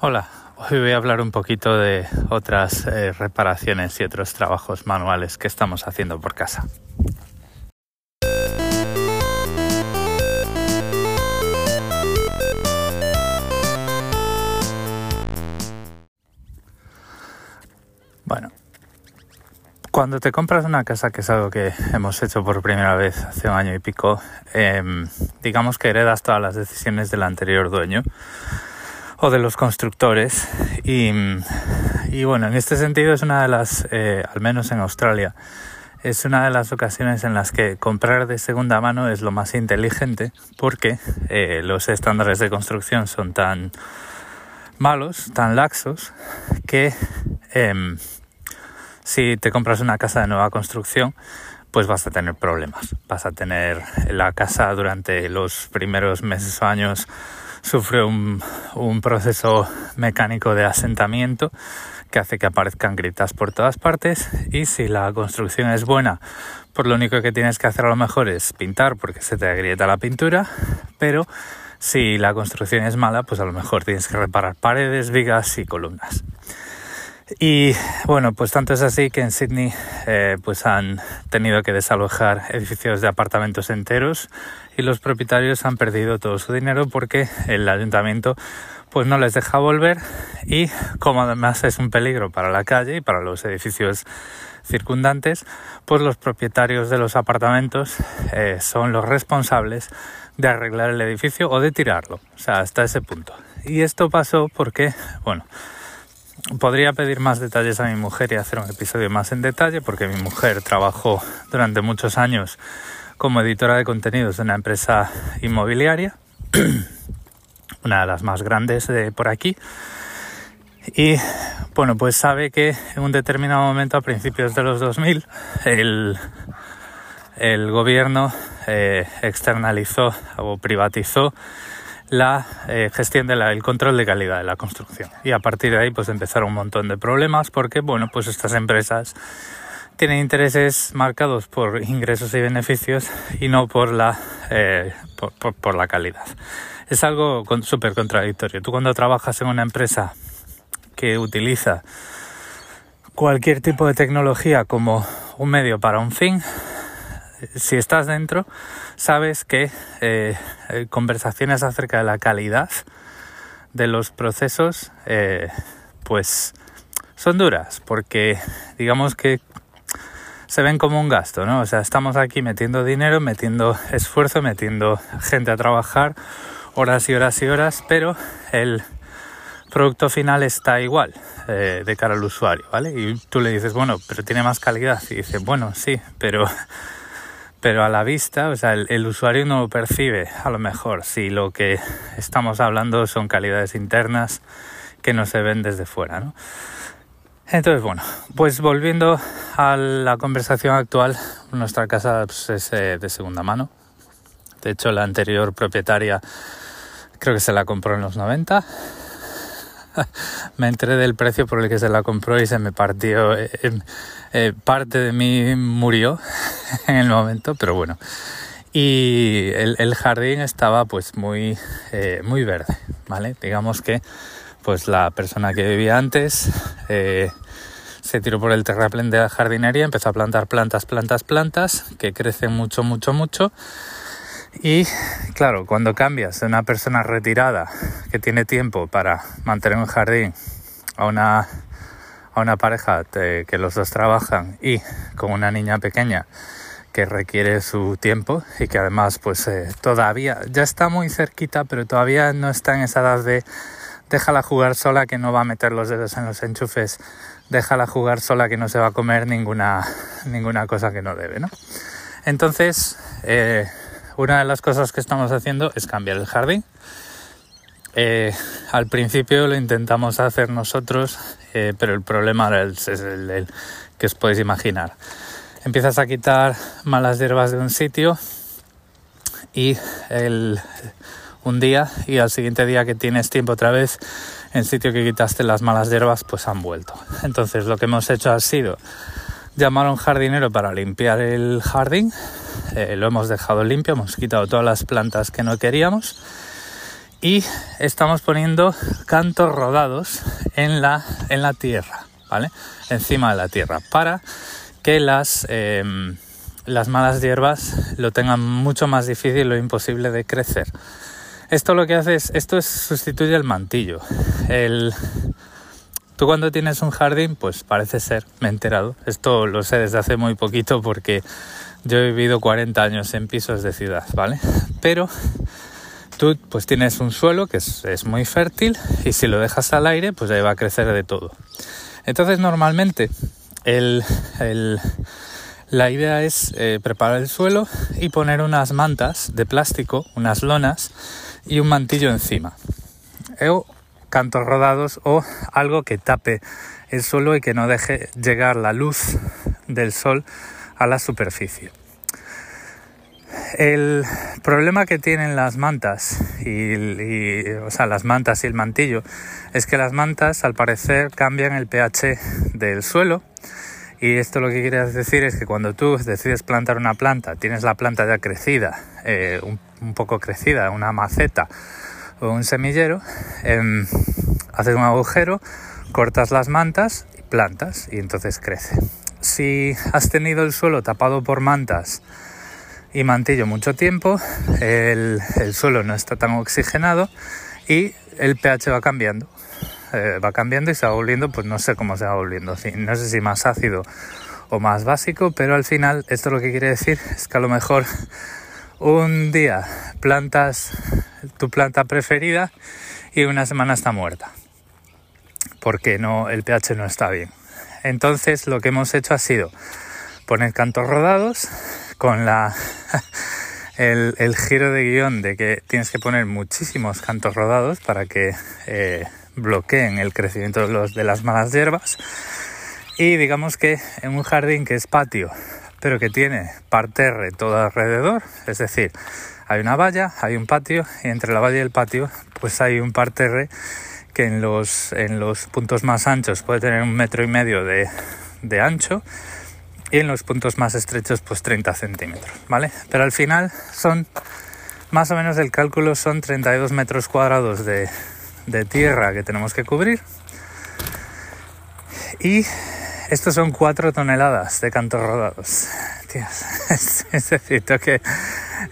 Hola, hoy voy a hablar un poquito de otras eh, reparaciones y otros trabajos manuales que estamos haciendo por casa. Bueno, cuando te compras una casa, que es algo que hemos hecho por primera vez hace un año y pico, em, digamos que heredas todas las decisiones del anterior dueño o de los constructores. Y, bueno, en este sentido es una de las, eh, al menos en Australia, es una de las ocasiones en las que comprar de segunda mano es lo más inteligente porque eh, los estándares de construcción son tan malos, tan laxos, que em, si te compras una casa de nueva construcción, pues vas a tener problemas. Vas a tener la casa durante los primeros meses o años sufre un, proceso mecánico de asentamiento que hace que aparezcan gritas por todas partes y si la construcción es buena, pues lo único que tienes que hacer a lo mejor es pintar porque se te agrieta la pintura, pero si la construcción es mala, pues a lo mejor tienes que reparar paredes, vigas y columnas. Y bueno, pues tanto es así que en Sydney eh, pues han tenido que desalojar edificios de apartamentos enteros y los propietarios han perdido todo su dinero porque el ayuntamiento pues no les deja volver y como además es un peligro para la calle y para los edificios circundantes, pues los propietarios de los apartamentos eh, son los responsables de arreglar el edificio o de tirarlo, o sea, hasta ese punto. Y esto pasó porque, bueno, Podría pedir más detalles a mi mujer y hacer un episodio más en detalle porque mi mujer trabajó durante muchos años como editora de contenidos de una empresa inmobiliaria, una de las más grandes de por aquí. Y bueno, pues sabe que en un determinado momento, a principios de los 2000, el, el gobierno eh, externalizó o privatizó la eh, gestión del control de calidad de la construcción. Y a partir de ahí pues empezaron un montón de problemas porque bueno pues estas empresas tienen intereses marcados por ingresos y beneficios y no por la, eh, por, la calidad. Es algo súper contradictorio. Tú cuando trabajas en una empresa que utiliza cualquier tipo de tecnología como un medio para un fin, si estás dentro, sabes que eh, eh, conversaciones acerca de la calidad de los procesos, eh, pues son duras, porque digamos que se ven como un gasto, ¿no? O sea, estamos aquí metiendo dinero, metiendo esfuerzo, metiendo gente a trabajar horas y horas y horas, pero el producto final está igual de cara al usuario, ¿vale? Y tú le dices, bueno, pero tiene más calidad. Y dice, bueno, sí, pero pero a la vista, o sea, el, usuario no lo percibe a lo mejor si lo que estamos hablando son calidades internas que no se ven desde fuera, ¿no? Entonces, bueno, pues volviendo a la conversación actual, nuestra casa pues, es eh, de segunda mano. De hecho, la anterior propietaria creo que se la compró en los 90 me enteré del precio por el que se la compró y se me partió. Eh, eh, parte de mí murió en el momento, pero bueno. Y el, jardín estaba pues muy, eh, muy verde, ¿vale? Digamos que pues la persona que vivía antes se tiró por el terraplén de la jardinería, empezó a plantar plantas, plantas, plantas, que crecen mucho, mucho, mucho y claro, cuando cambias de una persona retirada que tiene tiempo para mantener un jardín a una, a una pareja que los dos trabajan y con una niña pequeña que requiere su tiempo y que además pues eh, todavía ya está muy cerquita pero todavía no está en esa edad de déjala jugar sola que no va a meter los dedos en los enchufes, déjala jugar sola que no se va a comer ninguna, ninguna cosa que no debe, ¿no? Entonces, eh, una de las cosas que estamos haciendo es cambiar el jardín. Eh, al principio lo intentamos hacer nosotros, eh, pero el problema es el, que os podéis imaginar. Empiezas a quitar malas hierbas de un sitio y un día y al siguiente día que tienes tiempo otra vez, en sitio que quitaste las malas hierbas, pues han vuelto. Entonces lo que hemos hecho ha sido llamar a un jardinero para limpiar el jardín eh, lo hemos dejado limpio, hemos quitado todas las plantas que no queríamos y estamos poniendo cantos rodados en la, en la tierra, ¿vale? Encima de la tierra, para que las, em, las malas hierbas lo tengan mucho más difícil o imposible de crecer. Esto lo que hace es, esto es, sustituye el mantillo. El, tú cuando tienes un jardín, pues parece ser, me he enterado, esto lo sé desde hace muy poquito porque yo he vivido 40 años en pisos de ciudad, ¿vale? Pero tú pues tienes un suelo que es, muy fértil y si lo dejas al aire pues ahí va a crecer de todo. Entonces normalmente la idea es eh, preparar el suelo y poner unas mantas de plástico, unas lonas y un mantillo encima. O cantos rodados o algo que tape el suelo y que no deje llegar la luz del sol a la superficie. El problema que tienen las mantas y, o sea, las mantas y el mantillo es que las mantas al parecer cambian el pH del suelo y esto lo que quiere decir es que cuando tú decides plantar una planta, tienes la planta ya crecida, eh, un, poco crecida, una maceta o un semillero, em, haces un agujero, cortas las mantas y plantas y entonces crece. Si has tenido el suelo tapado por mantas, y mantillo mucho tiempo, el, suelo no está tan oxigenado y el pH va cambiando. Eh, va cambiando y se va volviendo, pues no sé cómo se va volviendo, no sé si más ácido o más básico, pero al final esto lo que quiere decir es que a lo mejor un día plantas tu planta preferida y una semana está muerta, porque no, el pH no está bien. Entonces lo que hemos hecho ha sido poner cantos rodados con la el, giro de guion de que tienes que poner muchísimos cantos rodados para que eh, bloqueen el crecimiento de, de las malas hierbas. Y digamos que en un jardín que es patio, pero que tiene parterre todo alrededor, es decir, hay una valla, hay un patio y entre la valla y el patio pues hay un parterre que en los, en los puntos más anchos puede tener un metro y medio de, de ancho y en los puntos más estrechos pues 30 centímetros, ¿vale? Pero al final son, más o menos el cálculo son 32 metros cuadrados de, tierra que tenemos que cubrir y estos son 4 toneladas de cantos rodados. es, decir, que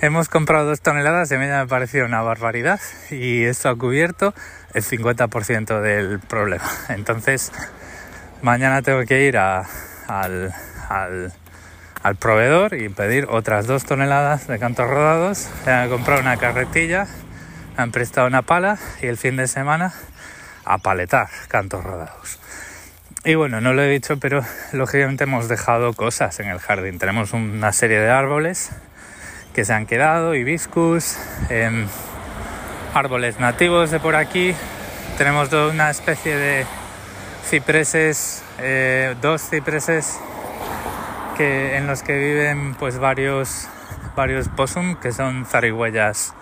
hemos comprado 2 toneladas y a mí me ha parecido una barbaridad y esto ha cubierto el 50% del problema. Entonces, mañana tengo que ir a, al, al, proveedor y pedir otras dos toneladas de cantos rodados. Le han comprado una carretilla, han prestado una pala y el fin de semana a paletar cantos rodados. Y bueno, no lo he dicho, pero lógicamente hemos dejado cosas en el jardín. Tenemos una serie de árboles que se han quedado, hibiscus, em, árboles nativos de por aquí. Tenemos una especie de cipreses, eh, dos cipreses que, en los que viven pues varios, varios possum que son zarigüeyas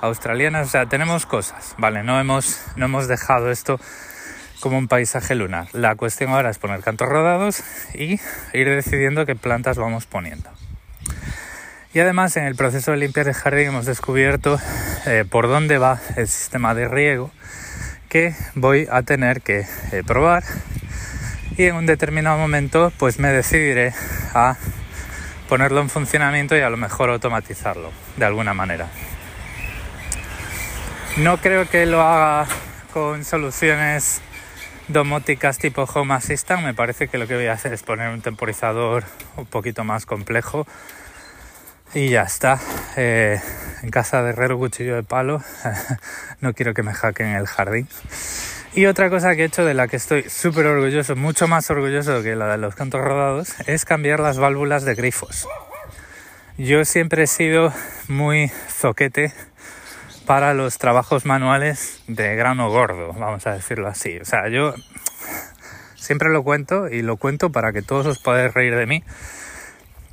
australianas. O sea, tenemos cosas, ¿vale? No hemos, no hemos dejado esto como un paisaje lunar. La cuestión ahora es poner cantos rodados y ir decidiendo qué plantas vamos poniendo. Y además en el proceso de limpiar el jardín hemos descubierto eh, por dónde va el sistema de riego que voy a tener que eh, probar y en un determinado momento pues me decidiré a ponerlo en funcionamiento y a lo mejor automatizarlo de alguna manera. No creo que lo haga con soluciones domóticas tipo Home Assistant, me parece que lo que voy a hacer es poner un temporizador un poquito más complejo y ya está. Eh, en casa de herrero cuchillo de palo, no quiero que me hackeen el jardín. Y otra cosa que he hecho de la que estoy súper orgulloso, mucho más orgulloso que la de los cantos rodados, es cambiar las válvulas de grifos. Yo siempre he sido muy zoquete para los trabajos manuales de grano gordo, vamos a decirlo así. O sea, yo siempre lo cuento y lo cuento para que todos os podáis reír de mí.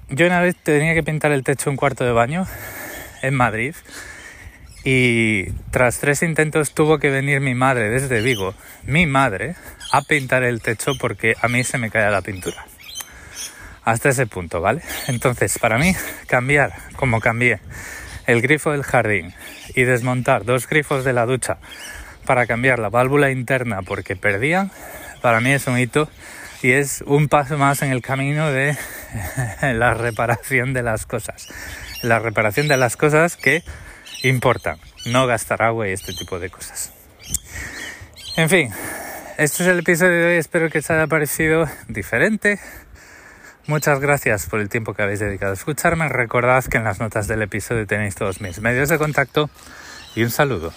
Yo una vez tenía que pintar el techo de un cuarto de baño en Madrid y tras tres intentos tuvo que venir mi madre desde Vigo, mi madre, a pintar el techo porque a mí se me caía la pintura. Hasta ese punto, ¿vale? Entonces, para mí, cambiar como cambié el grifo del jardín y desmontar dos grifos de la ducha para cambiar la válvula interna porque perdían, para mí es un hito y es un paso más en el camino de la reparación de las cosas. La reparación de las cosas que importan, no gastar agua y este tipo de cosas. En fin, este es el episodio de hoy, espero que os haya parecido diferente. Muchas gracias por el tiempo que habéis dedicado a escucharme. Recordad que en las notas del episodio tenéis todos mis medios de contacto y un saludo.